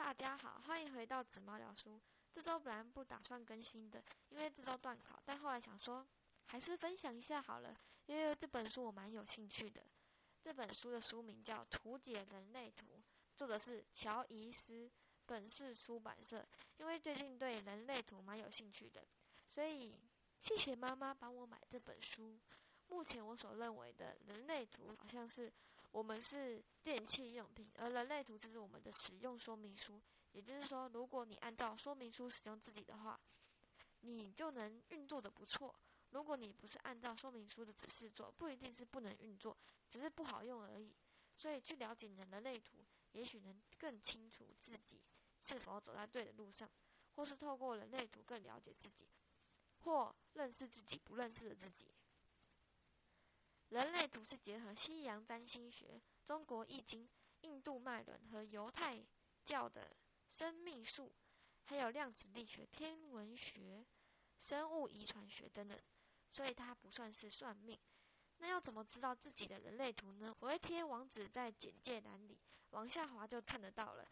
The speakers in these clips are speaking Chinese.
大家好，欢迎回到紫猫聊书。这周本来不打算更新的，因为这周断考，但后来想说还是分享一下好了，因为这本书我蛮有兴趣的。这本书的书名叫《图解人类图》，作者是乔伊斯，本市出版社。因为最近对人类图蛮有兴趣的，所以谢谢妈妈帮我买这本书。目前我所认为的人类图，好像是我们是电器用品，而人类图就是我们的使用说明书。也就是说，如果你按照说明书使用自己的话，你就能运作的不错。如果你不是按照说明书的指示做，不一定是不能运作，只是不好用而已。所以，去了解你的人类图，也许能更清楚自己是否走在对的路上，或是透过人类图更了解自己，或认识自己不认识的自己。人类图是结合西洋占星学、中国易经、印度脉轮和犹太教的生命术，还有量子力学、天文学、生物遗传学等等，所以它不算是算命。那要怎么知道自己的人类图呢？我会贴网址在简介栏里，往下滑就看得到了。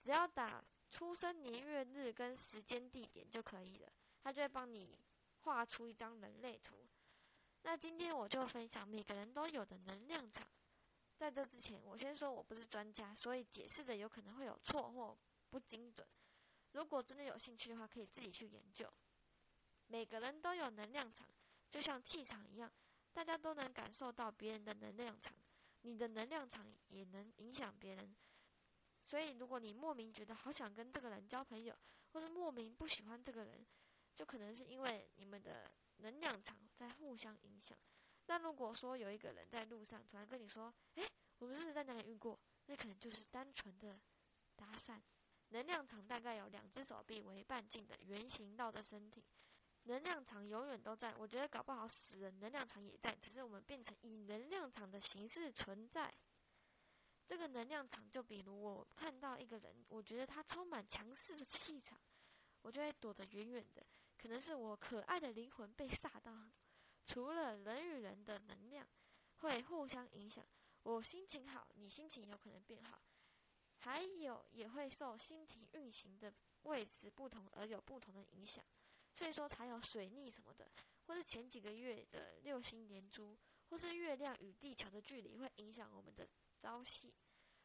只要打出生年月日跟时间地点就可以了，它就会帮你画出一张人类图。那今天我就分享每个人都有的能量场。在这之前，我先说我不是专家，所以解释的有可能会有错或不精准。如果真的有兴趣的话，可以自己去研究。每个人都有能量场，就像气场一样，大家都能感受到别人的能量场，你的能量场也能影响别人。所以，如果你莫名觉得好想跟这个人交朋友，或是莫名不喜欢这个人，就可能是因为你们的。能量场在互相影响。那如果说有一个人在路上突然跟你说：“哎，我们是在哪里遇过？”那可能就是单纯的搭讪。能量场大概有两只手臂为半径的圆形道的身体，能量场永远都在。我觉得搞不好死人能量场也在，只是我们变成以能量场的形式存在。这个能量场就比如我看到一个人，我觉得他充满强势的气场，我就会躲得远远的。可能是我可爱的灵魂被吓到。除了人与人的能量会互相影响，我心情好，你心情有可能变好。还有也会受星体运行的位置不同而有不同的影响。所以说才有水逆什么的，或是前几个月的六星连珠，或是月亮与地球的距离会影响我们的朝夕。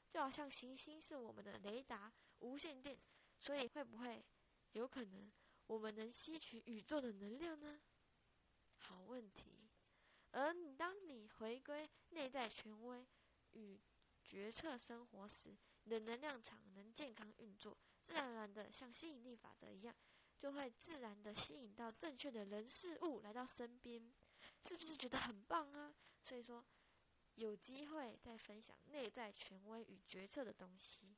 就好像行星是我们的雷达、无线电，所以会不会有可能？我们能吸取宇宙的能量呢？好问题。而当你回归内在权威与决策生活时，你的能量场能健康运作，自然而然的像吸引力法则一样，就会自然的吸引到正确的人事物来到身边。是不是觉得很棒啊？所以说，有机会再分享内在权威与决策的东西。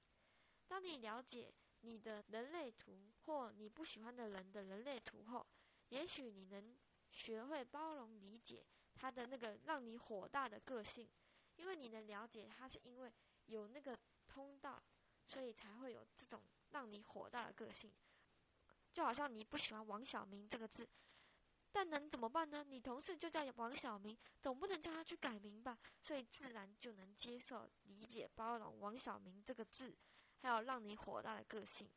当你了解。你的人类图或你不喜欢的人的人类图后，也许你能学会包容理解他的那个让你火大的个性，因为你能了解他是因为有那个通道，所以才会有这种让你火大的个性。就好像你不喜欢王小明这个字，但能怎么办呢？你同事就叫王小明，总不能叫他去改名吧？所以自然就能接受、理解、包容王小明这个字。还有让你火大的个性，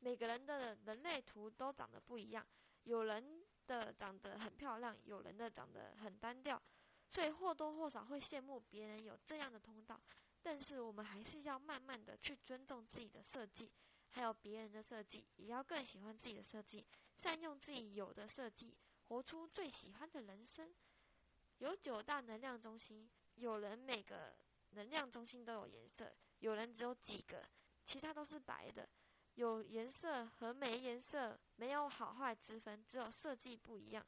每个人的人类图都长得不一样，有人的长得很漂亮，有人的长得很单调，所以或多或少会羡慕别人有这样的通道。但是我们还是要慢慢的去尊重自己的设计，还有别人的设计，也要更喜欢自己的设计，善用自己有的设计，活出最喜欢的人生。有九大能量中心，有人每个能量中心都有颜色，有人只有几个。其他都是白的，有颜色和没颜色没有好坏之分，只有设计不一样，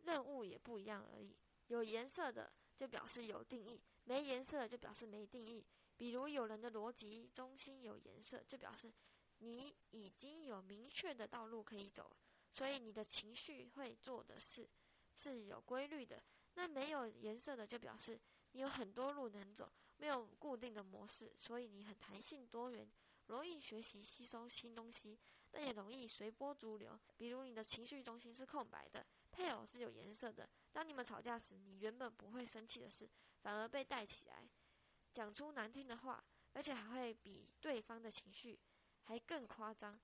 任务也不一样而已。有颜色的就表示有定义，没颜色就表示没定义。比如有人的逻辑中心有颜色，就表示你已经有明确的道路可以走，所以你的情绪会做的事是有规律的。那没有颜色的就表示你有很多路能走，没有固定的模式，所以你很弹性多元。容易学习吸收新东西，但也容易随波逐流。比如你的情绪中心是空白的，配偶是有颜色的。当你们吵架时，你原本不会生气的事，反而被带起来，讲出难听的话，而且还会比对方的情绪还更夸张。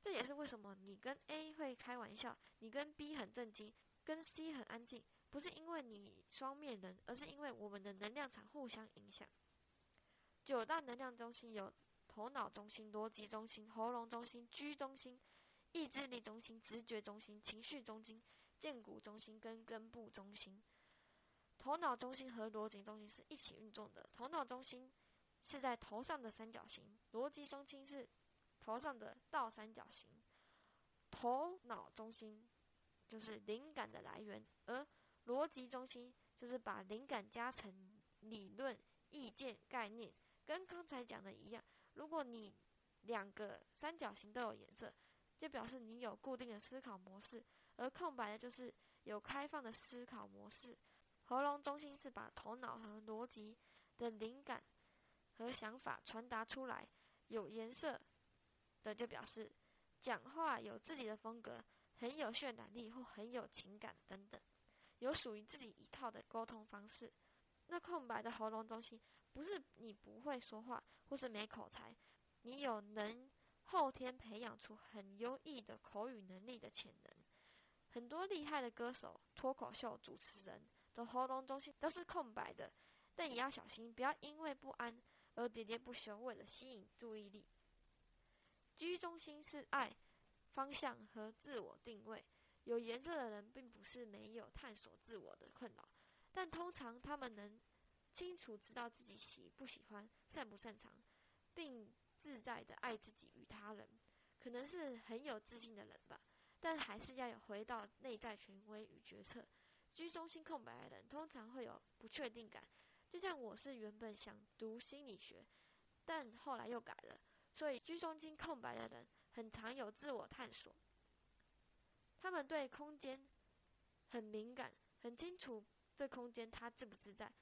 这也是为什么你跟 A 会开玩笑，你跟 B 很震惊，跟 C 很安静，不是因为你双面人，而是因为我们的能量场互相影响。九大能量中心有头脑中心、逻辑中心、喉咙中心、居中心、意志力中心、直觉中心、情绪中心、剑骨中心跟根部中心。头脑中心和逻辑中心是一起运作的。头脑中心是在头上的三角形，逻辑中心是头上的倒三角形。头脑中心就是灵感的来源，而逻辑中心就是把灵感加成理论、意见、概念。跟刚才讲的一样，如果你两个三角形都有颜色，就表示你有固定的思考模式，而空白的就是有开放的思考模式。喉咙中心是把头脑和逻辑的灵感和想法传达出来，有颜色的就表示讲话有自己的风格，很有渲染力或很有情感等等，有属于自己一套的沟通方式。那空白的喉咙中心。不是你不会说话，或是没口才，你有能后天培养出很优异的口语能力的潜能。很多厉害的歌手、脱口秀主持人的喉咙中心都是空白的，但也要小心，不要因为不安而喋喋不休，为了吸引注意力。居中心是爱、方向和自我定位。有颜色的人并不是没有探索自我的困扰，但通常他们能。清楚知道自己喜不喜欢、擅不擅长，并自在的爱自己与他人，可能是很有自信的人吧。但还是要有回到内在权威与决策。居中心空白的人通常会有不确定感，就像我是原本想读心理学，但后来又改了。所以居中心空白的人很常有自我探索。他们对空间很敏感，很清楚这空间他自不自在。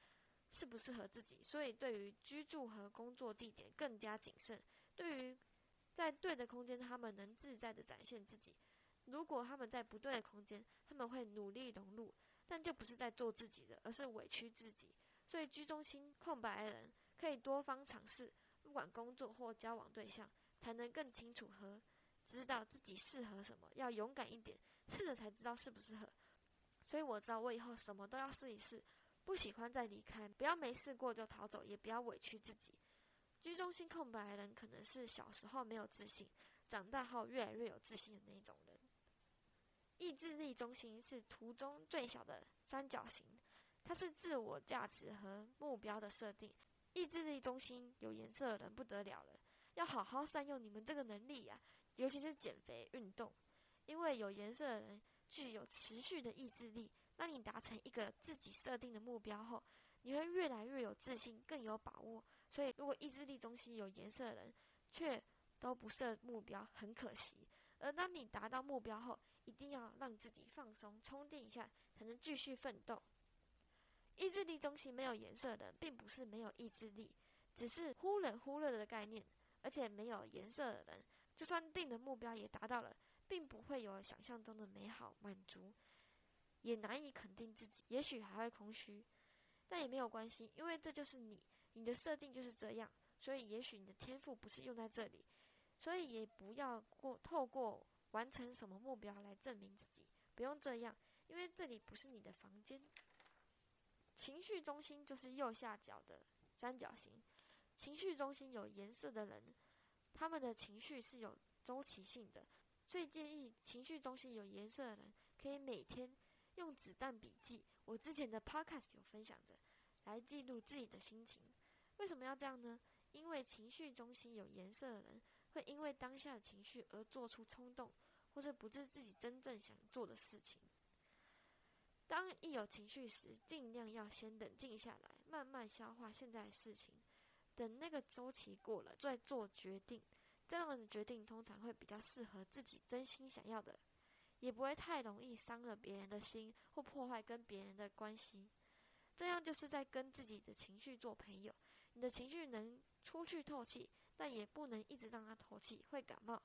适不适合自己，所以对于居住和工作地点更加谨慎。对于在对的空间，他们能自在的展现自己；如果他们在不对的空间，他们会努力融入，但就不是在做自己的，而是委屈自己。所以居中心空白的人可以多方尝试，不管工作或交往对象，才能更清楚和知道自己适合什么。要勇敢一点，试了才知道适不适合。所以我知道，我以后什么都要试一试。不喜欢再离开，不要没试过就逃走，也不要委屈自己。居中心空白的人可能是小时候没有自信，长大后越来越有自信的那种人。意志力中心是图中最小的三角形，它是自我价值和目标的设定。意志力中心有颜色的人不得了了，要好好善用你们这个能力呀，尤其是减肥运动，因为有颜色的人具有持续的意志力。当你达成一个自己设定的目标后，你会越来越有自信，更有把握。所以，如果意志力中心有颜色的人却都不设目标，很可惜。而当你达到目标后，一定要让自己放松、充电一下，才能继续奋斗。意志力中心没有颜色的人，并不是没有意志力，只是忽冷忽热的概念。而且，没有颜色的人，就算定的目标也达到了，并不会有想象中的美好满足。也难以肯定自己，也许还会空虚，但也没有关系，因为这就是你，你的设定就是这样，所以也许你的天赋不是用在这里，所以也不要过透过完成什么目标来证明自己，不用这样，因为这里不是你的房间。情绪中心就是右下角的三角形，情绪中心有颜色的人，他们的情绪是有周期性的，所以建议情绪中心有颜色的人可以每天。用子弹笔记，我之前的 podcast 有分享的，来记录自己的心情。为什么要这样呢？因为情绪中心有颜色的人，会因为当下的情绪而做出冲动，或者不是自己真正想做的事情。当一有情绪时，尽量要先冷静下来，慢慢消化现在的事情，等那个周期过了再做决定。这样的决定通常会比较适合自己真心想要的。也不会太容易伤了别人的心，或破坏跟别人的关系。这样就是在跟自己的情绪做朋友。你的情绪能出去透气，但也不能一直让它透气，会感冒。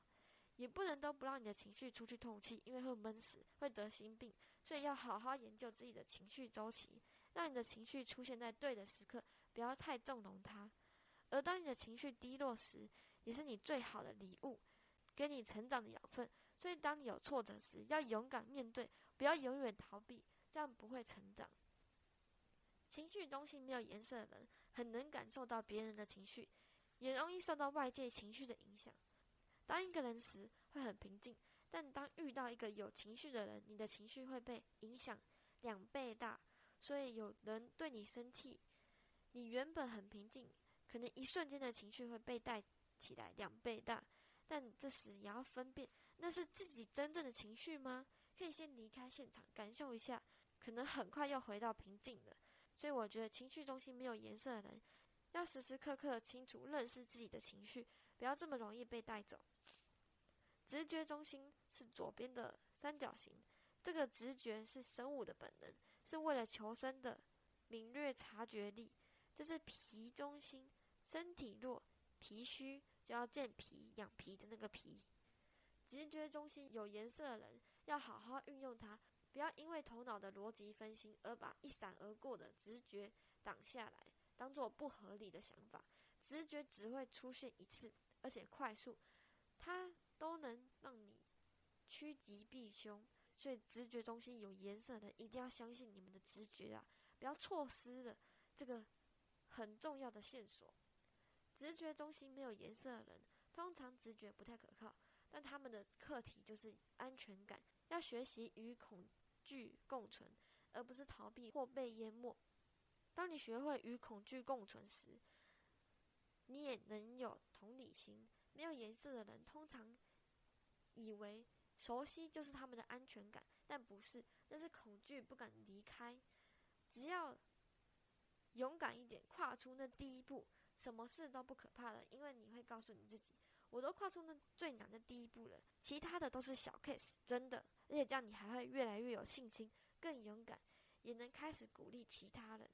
也不能都不让你的情绪出去透气，因为会闷死，会得心病。所以要好好研究自己的情绪周期，让你的情绪出现在对的时刻，不要太纵容它。而当你的情绪低落时，也是你最好的礼物，给你成长的养分。所以，当你有挫折时，要勇敢面对，不要永远逃避，这样不会成长。情绪中心没有颜色的人，很能感受到别人的情绪，也容易受到外界情绪的影响。当一个人时会很平静，但当遇到一个有情绪的人，你的情绪会被影响两倍大。所以，有人对你生气，你原本很平静，可能一瞬间的情绪会被带起来两倍大。但这时也要分辨。那是自己真正的情绪吗？可以先离开现场，感受一下，可能很快又回到平静了。所以我觉得情绪中心没有颜色的人，要时时刻刻清楚认识自己的情绪，不要这么容易被带走。直觉中心是左边的三角形，这个直觉是生物的本能，是为了求生的敏锐察觉力。这是脾中心，身体弱、脾虚就要健脾养脾的那个脾。直觉中心有颜色的人，要好好运用它，不要因为头脑的逻辑分心而把一闪而过的直觉挡下来，当做不合理的想法。直觉只会出现一次，而且快速，它都能让你趋吉避凶。所以，直觉中心有颜色的人，一定要相信你们的直觉啊，不要错失了这个很重要的线索。直觉中心没有颜色的人，通常直觉不太可靠。但他们的课题就是安全感，要学习与恐惧共存，而不是逃避或被淹没。当你学会与恐惧共存时，你也能有同理心。没有颜色的人通常以为熟悉就是他们的安全感，但不是，那是恐惧不敢离开。只要勇敢一点，跨出那第一步，什么事都不可怕了，因为你会告诉你自己。我都跨出那最难的第一步了，其他的都是小 case，真的。而且这样你还会越来越有信心，更勇敢，也能开始鼓励其他人。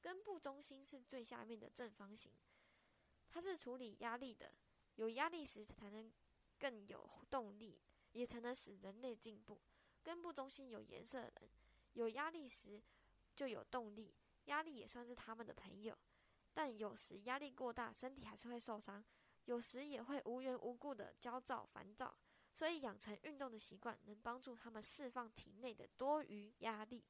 根部中心是最下面的正方形，它是处理压力的。有压力时才能更有动力，也才能使人类进步。根部中心有颜色的人，有压力时就有动力，压力也算是他们的朋友。但有时压力过大，身体还是会受伤。有时也会无缘无故的焦躁、烦躁，所以养成运动的习惯，能帮助他们释放体内的多余压力。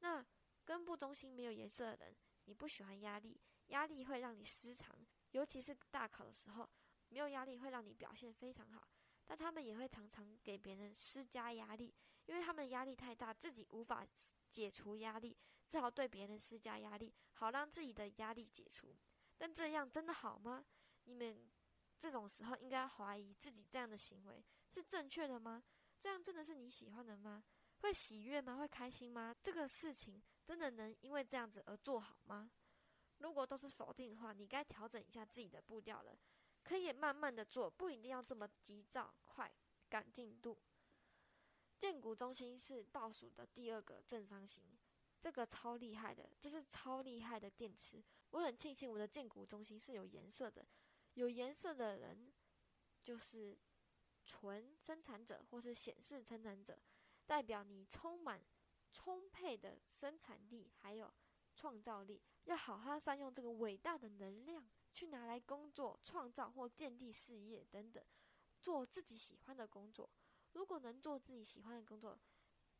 那根部中心没有颜色的人，你不喜欢压力，压力会让你失常，尤其是大考的时候，没有压力会让你表现非常好。但他们也会常常给别人施加压力，因为他们压力太大，自己无法解除压力，只好对别人施加压力，好让自己的压力解除。但这样真的好吗？你们这种时候应该怀疑自己这样的行为是正确的吗？这样真的是你喜欢的吗？会喜悦吗？会开心吗？这个事情真的能因为这样子而做好吗？如果都是否定的话，你该调整一下自己的步调了。可以慢慢的做，不一定要这么急躁快赶进度。建骨中心是倒数的第二个正方形，这个超厉害的，这是超厉害的电池。我很庆幸我的建骨中心是有颜色的。有颜色的人，就是纯生产者或是显示生产者，代表你充满充沛的生产力，还有创造力，要好好善用这个伟大的能量，去拿来工作、创造或建立事业等等，做自己喜欢的工作。如果能做自己喜欢的工作，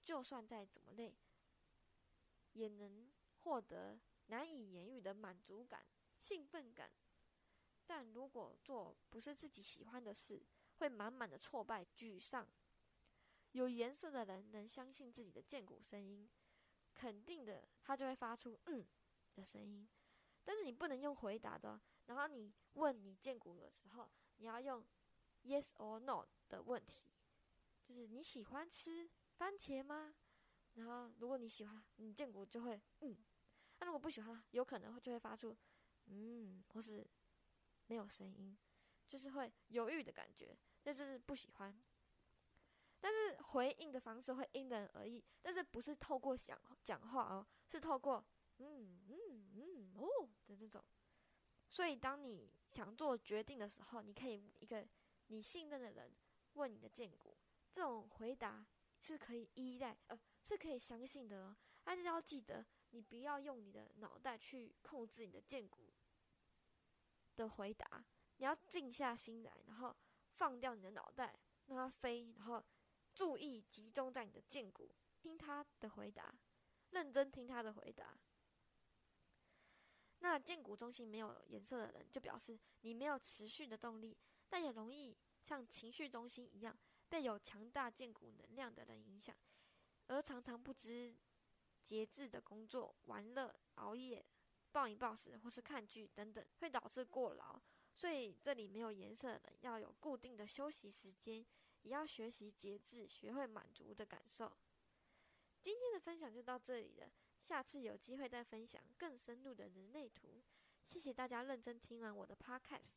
就算再怎么累，也能获得难以言喻的满足感、兴奋感。但如果做不是自己喜欢的事，会满满的挫败、沮丧。有颜色的人能相信自己的剑骨声音，肯定的，他就会发出“嗯”的声音。但是你不能用回答的，然后你问你剑骨的时候，你要用 “yes or no” 的问题，就是你喜欢吃番茄吗？然后如果你喜欢，你剑骨就会“嗯”；那如果不喜欢，有可能会就会发出“嗯”或是。没有声音，就是会犹豫的感觉，就是不喜欢。但是回应的方式会因人而异，但是不是透过想讲话哦，是透过嗯嗯嗯哦的这种。所以当你想做决定的时候，你可以一个你信任的人问你的荐股，这种回答是可以依赖，呃，是可以相信的哦。但是要记得，你不要用你的脑袋去控制你的荐股。的回答，你要静下心来，然后放掉你的脑袋，让它飞，然后注意集中在你的剑骨，听他的回答，认真听他的回答。那剑骨中心没有颜色的人，就表示你没有持续的动力，但也容易像情绪中心一样，被有强大剑骨能量的人影响，而常常不知节制的工作、玩乐、熬夜、暴饮暴食或是看剧等等，会导致过劳。所以这里没有颜色的要有固定的休息时间，也要学习节制，学会满足的感受。今天的分享就到这里了。下次有机会再分享更深入的人类图。谢谢大家认真听完我的 podcast，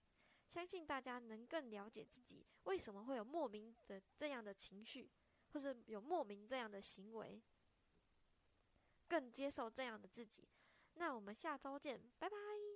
相信大家能更了解自己为什么会有莫名的这样的情绪，或是有莫名这样的行为，更接受这样的自己。那我们下周见，拜拜。